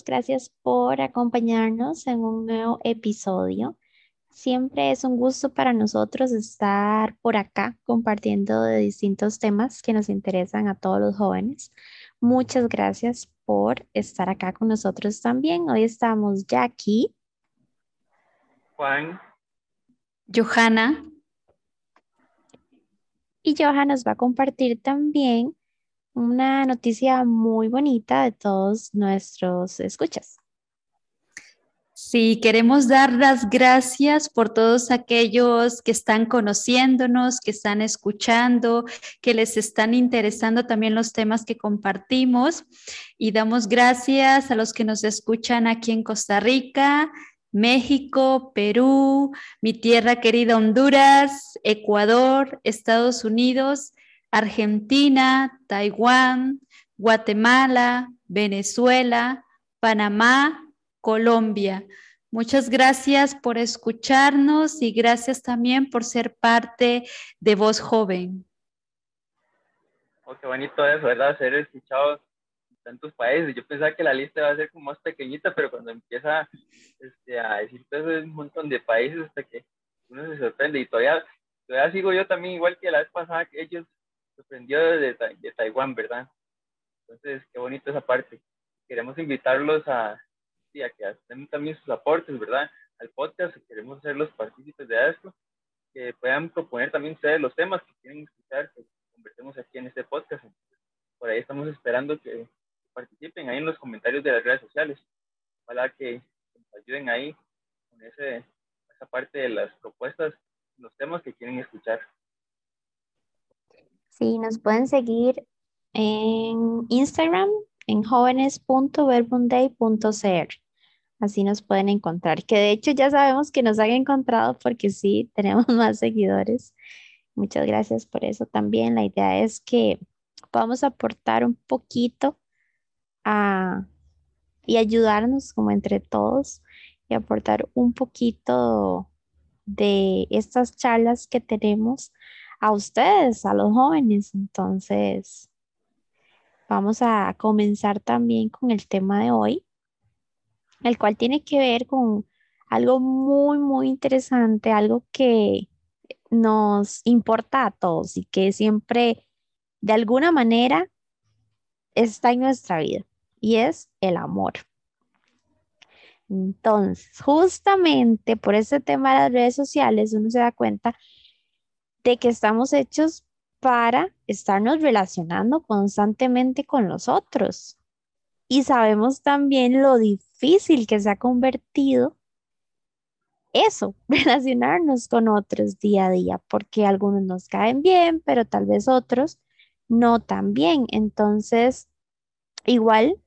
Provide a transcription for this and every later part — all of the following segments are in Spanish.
gracias por acompañarnos en un nuevo episodio. Siempre es un gusto para nosotros estar por acá compartiendo de distintos temas que nos interesan a todos los jóvenes. Muchas gracias por estar acá con nosotros también. Hoy estamos Jackie. Juan. Johanna. Y Johanna nos va a compartir también una noticia muy bonita de todos nuestros escuchas. Sí, queremos dar las gracias por todos aquellos que están conociéndonos, que están escuchando, que les están interesando también los temas que compartimos. Y damos gracias a los que nos escuchan aquí en Costa Rica, México, Perú, mi tierra querida Honduras, Ecuador, Estados Unidos Argentina, Taiwán, Guatemala, Venezuela, Panamá, Colombia. Muchas gracias por escucharnos y gracias también por ser parte de Voz Joven. Oh, qué bonito eso, ¿verdad? Ser escuchados en tantos países. Yo pensaba que la lista iba a ser como más pequeñita, pero cuando empieza este, a decir todo eso, es un montón de países hasta que uno se sorprende. Y todavía, todavía sigo yo también, igual que la vez pasada, que ellos sorprendió de, de Taiwán, ¿verdad? Entonces, qué bonito esa parte. Queremos invitarlos a, a que hacen también sus aportes, ¿verdad? Al podcast, queremos ser los partícipes de esto, que puedan proponer también ustedes los temas que quieren escuchar, que convertemos aquí en este podcast. por ahí estamos esperando que participen ahí en los comentarios de las redes sociales. Ojalá que nos ayuden ahí con ese, esa parte de las propuestas, los temas que quieren escuchar. Sí, nos pueden seguir en Instagram en jóvenes.verbunday.cr. Así nos pueden encontrar, que de hecho ya sabemos que nos han encontrado porque sí, tenemos más seguidores. Muchas gracias por eso también. La idea es que podamos aportar un poquito a, y ayudarnos como entre todos y aportar un poquito de estas charlas que tenemos a ustedes, a los jóvenes. Entonces, vamos a comenzar también con el tema de hoy, el cual tiene que ver con algo muy, muy interesante, algo que nos importa a todos y que siempre, de alguna manera, está en nuestra vida, y es el amor. Entonces, justamente por ese tema de las redes sociales, uno se da cuenta de que estamos hechos para estarnos relacionando constantemente con los otros. Y sabemos también lo difícil que se ha convertido eso, relacionarnos con otros día a día, porque algunos nos caen bien, pero tal vez otros no tan bien. Entonces, igual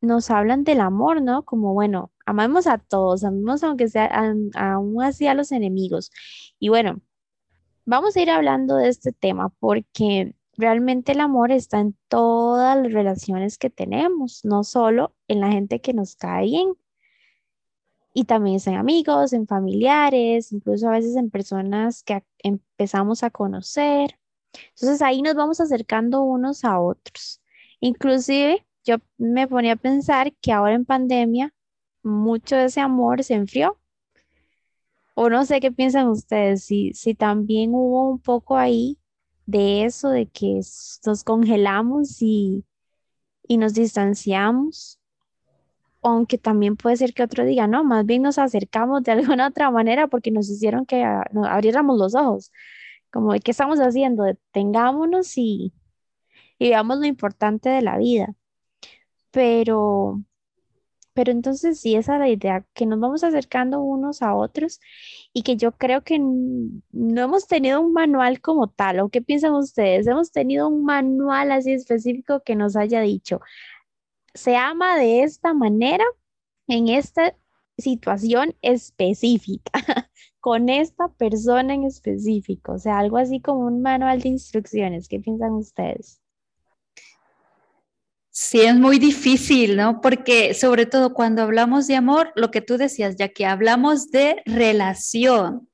nos hablan del amor, ¿no? Como, bueno, amamos a todos, amamos aunque sea aún así a los enemigos. Y bueno, Vamos a ir hablando de este tema porque realmente el amor está en todas las relaciones que tenemos, no solo en la gente que nos cae bien. Y también en amigos, en familiares, incluso a veces en personas que empezamos a conocer. Entonces ahí nos vamos acercando unos a otros. Inclusive yo me ponía a pensar que ahora en pandemia mucho de ese amor se enfrió o no sé qué piensan ustedes, si, si también hubo un poco ahí de eso, de que nos congelamos y, y nos distanciamos, aunque también puede ser que otro diga, no, más bien nos acercamos de alguna otra manera porque nos hicieron que abriéramos los ojos, como qué estamos haciendo, detengámonos y, y veamos lo importante de la vida. Pero pero entonces sí, esa es la idea, que nos vamos acercando unos a otros y que yo creo que no hemos tenido un manual como tal. ¿O qué piensan ustedes? Hemos tenido un manual así específico que nos haya dicho, se ama de esta manera en esta situación específica, con esta persona en específico. O sea, algo así como un manual de instrucciones. ¿Qué piensan ustedes? Sí, es muy difícil, ¿no? Porque sobre todo cuando hablamos de amor, lo que tú decías, ya que hablamos de relación.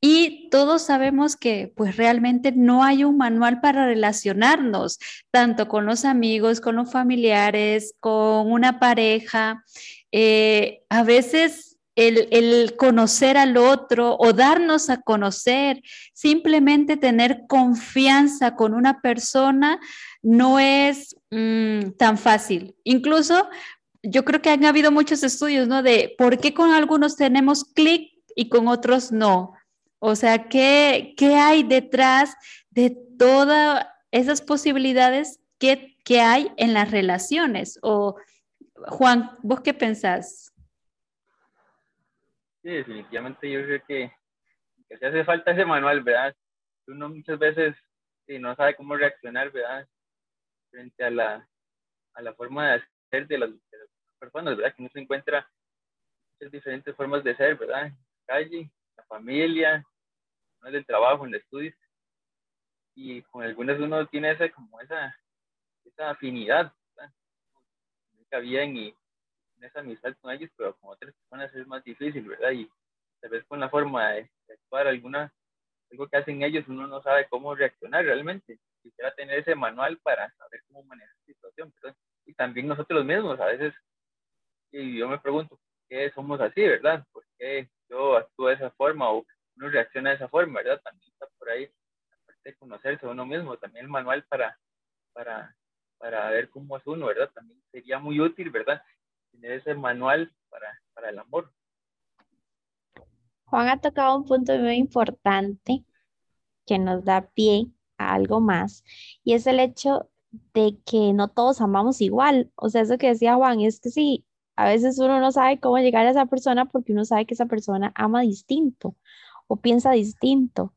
Y todos sabemos que pues realmente no hay un manual para relacionarnos, tanto con los amigos, con los familiares, con una pareja. Eh, a veces el, conocer al otro o darnos a conocer, simplemente tener confianza con una persona no es mm, tan fácil. Incluso yo creo que han habido muchos estudios, ¿no? De por qué con algunos tenemos clic y con otros no. O sea, ¿qué, qué hay detrás de todas esas posibilidades que, que hay en las relaciones? O, Juan, ¿vos qué pensás? Sí, definitivamente yo creo que, que se hace falta ese manual, ¿verdad? Uno muchas veces no sabe cómo reaccionar, ¿verdad? Frente a la, a la forma de hacer de las, personas, ¿verdad? Que uno se encuentra muchas diferentes formas de ser, ¿verdad? En la calle, la familia, en el trabajo, en el estudio. Y con algunas uno tiene esa, como esa, esa afinidad, ¿verdad? Nunca bien y esa amistad con ellos, pero con otras personas es más difícil, ¿verdad? Y tal vez con la forma de, actuar alguna, algo que hacen ellos, uno no sabe cómo reaccionar realmente. Quisiera tener ese manual para saber cómo manejar la situación. Y también nosotros mismos, a veces, y yo me pregunto, ¿por qué somos así, verdad? ¿Por qué yo actúo de esa forma o uno reacciona de esa forma, verdad? También está por ahí, aparte de conocerse a uno mismo, también el manual para, para, para ver cómo es uno, ¿verdad? También sería muy útil, ¿verdad? tener ese manual para, para el amor. Juan ha tocado un punto muy importante que nos da pie algo más y es el hecho de que no todos amamos igual. O sea, eso que decía Juan, es que sí, a veces uno no sabe cómo llegar a esa persona porque uno sabe que esa persona ama distinto o piensa distinto.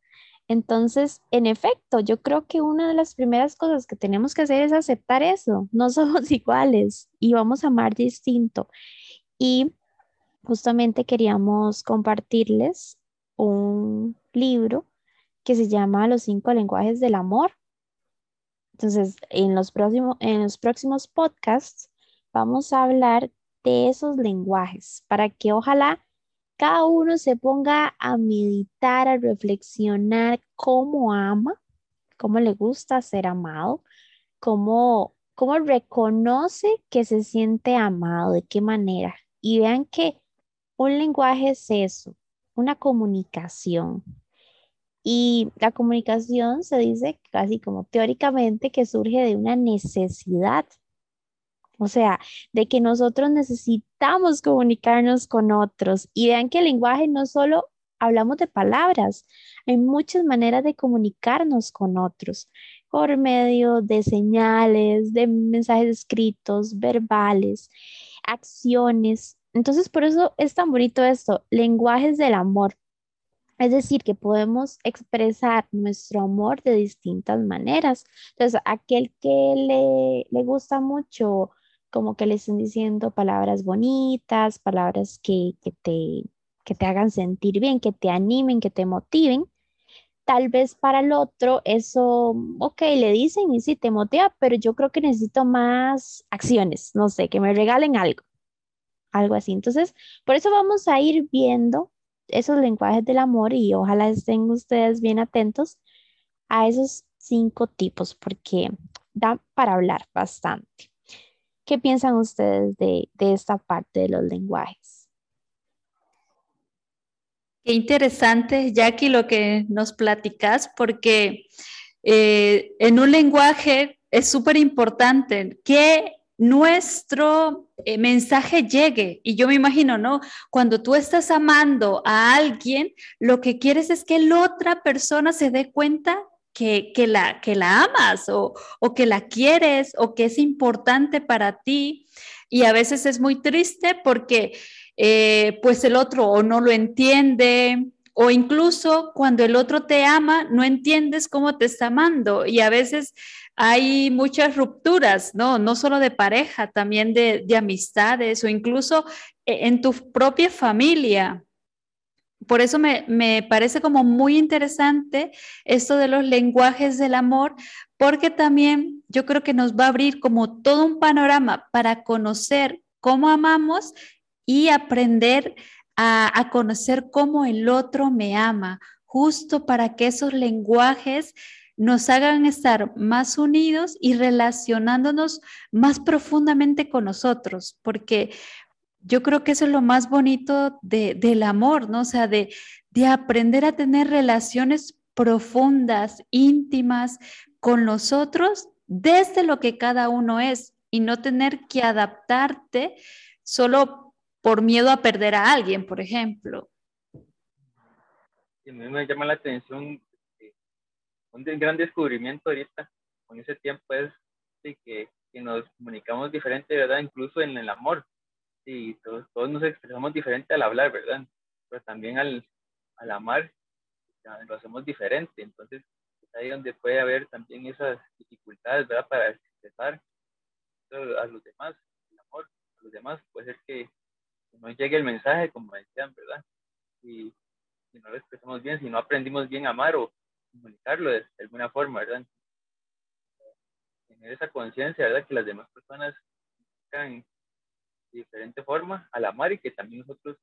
Entonces, en efecto, yo creo que una de las primeras cosas que tenemos que hacer es aceptar eso. No somos iguales y vamos a amar distinto. Y justamente queríamos compartirles un libro que se llama Los cinco lenguajes del amor. Entonces, en los, próximos, en los próximos podcasts vamos a hablar de esos lenguajes para que ojalá cada uno se ponga a meditar, a reflexionar cómo ama, cómo le gusta ser amado, cómo, cómo reconoce que se siente amado, de qué manera. Y vean que un lenguaje es eso, una comunicación. Y la comunicación se dice casi como teóricamente que surge de una necesidad o sea, de que nosotros necesitamos comunicarnos con otros. Y vean que el lenguaje no solo hablamos de palabras, hay muchas maneras de comunicarnos con otros, por medio de señales, de mensajes escritos, verbales, acciones. Entonces, por eso es tan bonito esto, lenguajes del amor. Es decir, que podemos expresar nuestro amor de distintas maneras. Entonces, aquel que le, le gusta mucho como que le estén diciendo palabras bonitas, palabras que, te, que te hagan sentir bien, que te animen, que te motiven. Tal vez para el otro eso, ok, le dicen y sí, te motiva, pero yo creo que necesito más acciones, no sé, que me regalen algo, algo así. Entonces, por eso vamos a ir viendo esos lenguajes del amor y ojalá estén ustedes bien atentos a esos cinco tipos porque da para hablar bastante. ¿Qué piensan ustedes de, esta parte de los lenguajes? Qué interesante, Jackie, lo que nos platicas, porque eh, en un lenguaje es súper importante que nuestro eh, mensaje llegue. Y yo me imagino, ¿no? Cuando tú estás amando a alguien, lo que quieres es que la otra persona se dé cuenta que, la, que la amas o, que la quieres o que es importante para ti. Y a veces es muy triste porque eh, pues el otro o no lo entiende o incluso cuando el otro te ama, no entiendes cómo te está amando. Y a veces hay muchas rupturas, ¿no? No solo de pareja, también de, de amistades o incluso e, en tu propia familia por eso me, parece como muy interesante esto de los lenguajes del amor, porque también yo creo que nos va a abrir como todo un panorama para conocer cómo amamos y aprender a, a conocer cómo el otro me ama. justo para que esos lenguajes nos hagan estar más unidos y relacionándonos más profundamente con nosotros, porque yo creo que eso es lo más bonito del amor, ¿no? O sea, de, de aprender a tener relaciones profundas, íntimas con nosotros desde lo que cada uno es y no tener que adaptarte solo por miedo a perder a alguien, por ejemplo. a mí me llama la atención un gran descubrimiento ahorita con ese tiempo es que, que, nos comunicamos diferente, ¿verdad? Incluso en el amor. Sí, todos, todos nos expresamos diferente al hablar, ¿verdad? Pero también al, al amar lo hacemos diferente. Entonces, es ahí donde puede haber también esas dificultades, ¿verdad? Para expresar a los demás, el amor a los demás. Puede ser que no llegue el mensaje, como decían, ¿verdad? Y si no lo expresamos bien, si no aprendimos bien a amar o comunicarlo de, alguna forma, ¿verdad? Tener esa conciencia, ¿verdad? Que las demás personas de diferente forma al amar y que también nosotros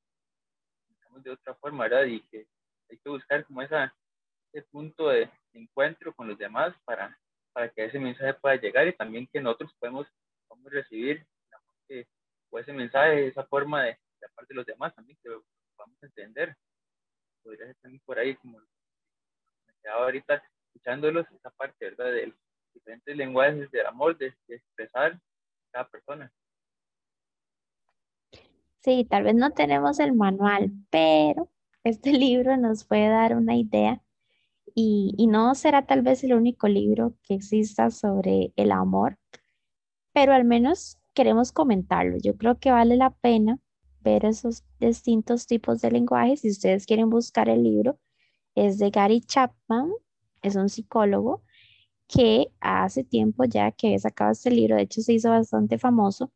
de otra forma, ¿verdad? Y que hay que buscar como esa, ese punto de encuentro con los demás para, para que ese mensaje pueda llegar y también que nosotros podemos, podemos recibir o ese mensaje, esa forma de, de parte de los demás también que podamos entender. Podría ser también por ahí como ahorita escuchándolos, esa parte, ¿verdad? De diferentes lenguajes del amor, de, de expresar cada persona. Sí, tal vez no tenemos el manual, pero este libro nos puede dar una idea y, no será tal vez el único libro que exista sobre el amor, pero al menos queremos comentarlo. Yo creo que vale la pena ver esos distintos tipos de lenguajes. Si ustedes quieren buscar el libro, es de Gary Chapman, es un psicólogo que hace tiempo ya que había sacado este libro, de hecho se hizo bastante famoso,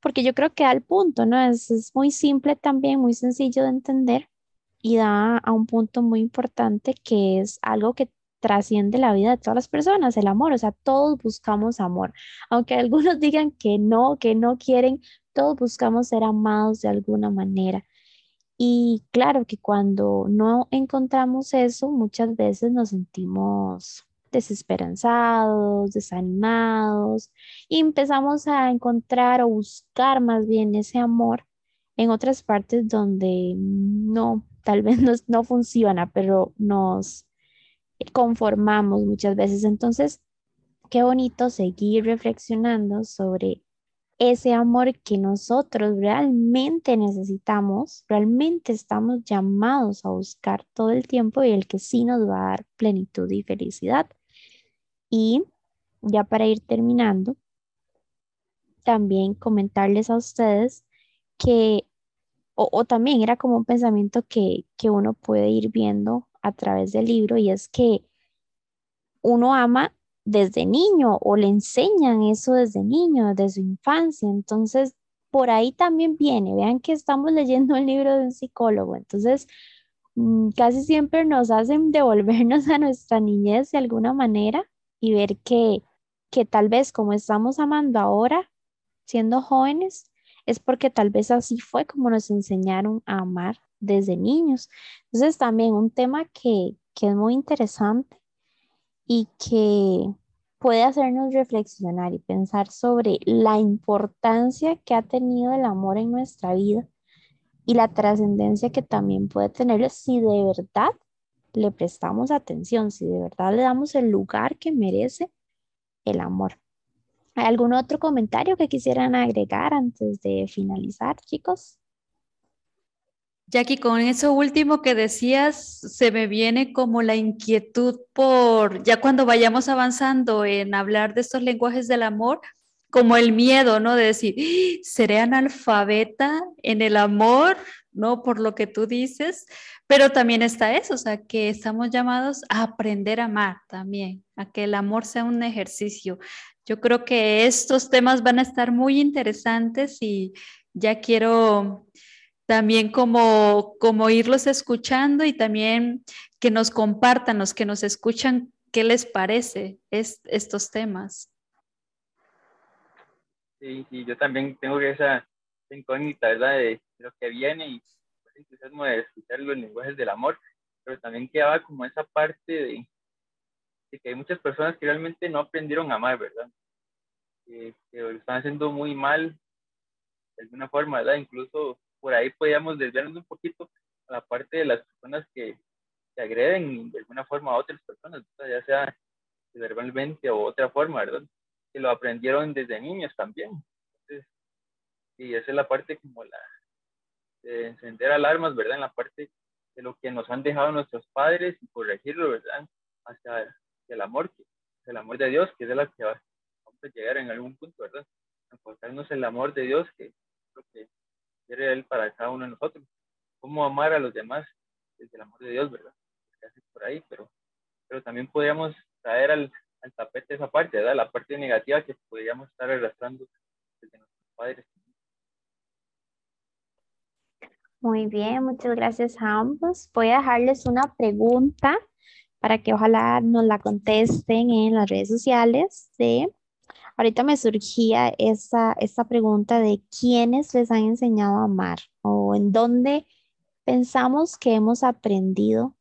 porque yo creo que da el punto, ¿no? Es, es muy simple también, muy sencillo de entender y da a un punto muy importante que es algo que trasciende la vida de todas las personas, el amor, o sea, todos buscamos amor, aunque algunos digan que no, que no quieren, todos buscamos ser amados de alguna manera. Y claro que cuando no encontramos eso, muchas veces nos sentimos desesperanzados, desanimados y empezamos a encontrar o buscar más bien ese amor en otras partes donde no, tal vez no funciona, pero nos conformamos muchas veces. Entonces, qué bonito seguir reflexionando sobre ese amor que nosotros realmente necesitamos, realmente estamos llamados a buscar todo el tiempo y el que sí nos va a dar plenitud y felicidad. Y ya para ir terminando, también comentarles a ustedes que, o, también era como un pensamiento que, que uno puede ir viendo a través del libro y es que uno ama desde niño o le enseñan eso desde niño, desde su infancia. Entonces, por ahí también viene. Vean que estamos leyendo el libro de un psicólogo. Entonces, mm, casi siempre nos hacen devolvernos a nuestra niñez de alguna manera y ver que, que tal vez como estamos amando ahora, siendo jóvenes, es porque tal vez así fue como nos enseñaron a amar desde niños. Entonces también un tema que, que es muy interesante y que puede hacernos reflexionar y pensar sobre la importancia que ha tenido el amor en nuestra vida y la trascendencia que también puede tener si de verdad le prestamos atención, si de verdad le damos el lugar que merece el amor. ¿Hay algún otro comentario que quisieran agregar antes de finalizar, chicos? Jackie, con eso último que decías, se me viene como la inquietud por, ya cuando vayamos avanzando en hablar de estos lenguajes del amor, como el miedo, ¿no? De decir, ¡Ah! ¿seré analfabeta en el amor? ¿No? Por lo que tú dices, pero también está eso, o sea, que estamos llamados a aprender a amar también, a que el amor sea un ejercicio. Yo creo que estos temas van a estar muy interesantes y ya quiero también como, como irlos escuchando y también que nos compartan, los que nos escuchan, qué les parece estos temas. Sí, sí, yo también tengo esa incógnita, ¿verdad? De lo que viene y el entusiasmo de escuchar los lenguajes del amor. pero también quedaba como esa parte de, que hay muchas personas que realmente no aprendieron a amar, ¿verdad? Que, lo están haciendo muy mal de alguna forma, ¿verdad? Incluso por ahí podíamos desviarnos un poquito a la parte de las personas que, que agreden de alguna forma a otras personas, ya sea verbalmente o otra forma, ¿verdad? Que lo aprendieron desde niños también. Entonces, y esa es la parte como la de encender alarmas, ¿verdad? En la parte de lo que nos han dejado nuestros padres y corregirlo, ¿verdad? Hacia el amor, el amor de Dios, que es de la que vamos a llegar en algún punto, ¿verdad? Encontrarnos el amor de Dios, que es lo que para cada uno de nosotros. Cómo amar a los demás desde el amor de Dios, ¿verdad? Por ahí, pero, pero también podríamos traer al, al tapete esa parte, ¿verdad? La parte negativa que podríamos estar arrastrando desde nuestros padres. Muy bien, muchas gracias a ambos. Voy a dejarles una pregunta para que ojalá nos la contesten en las redes sociales. Ahorita me surgía esa, esa pregunta de quiénes les han enseñado a amar o en dónde pensamos que hemos aprendido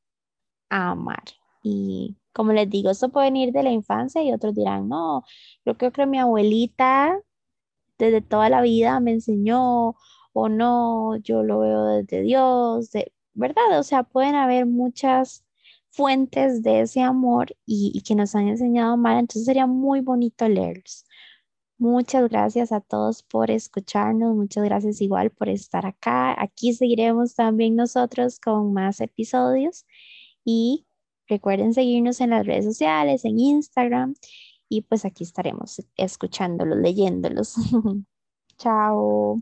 a amar. Y como les digo, esto puede venir de la infancia y otros dirán, no, yo creo que mi abuelita desde toda la vida me enseñó o no, yo lo veo desde Dios, de, ¿verdad? O sea, pueden haber muchas fuentes de ese amor y, que nos han enseñado mal, entonces sería muy bonito leerlos. Muchas gracias a todos por escucharnos, muchas gracias igual por estar acá. Aquí seguiremos también nosotros con más episodios y recuerden seguirnos en las redes sociales, en Instagram y pues aquí estaremos escuchándolos, leyéndolos. Chao.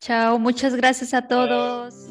Chao, muchas gracias a todos.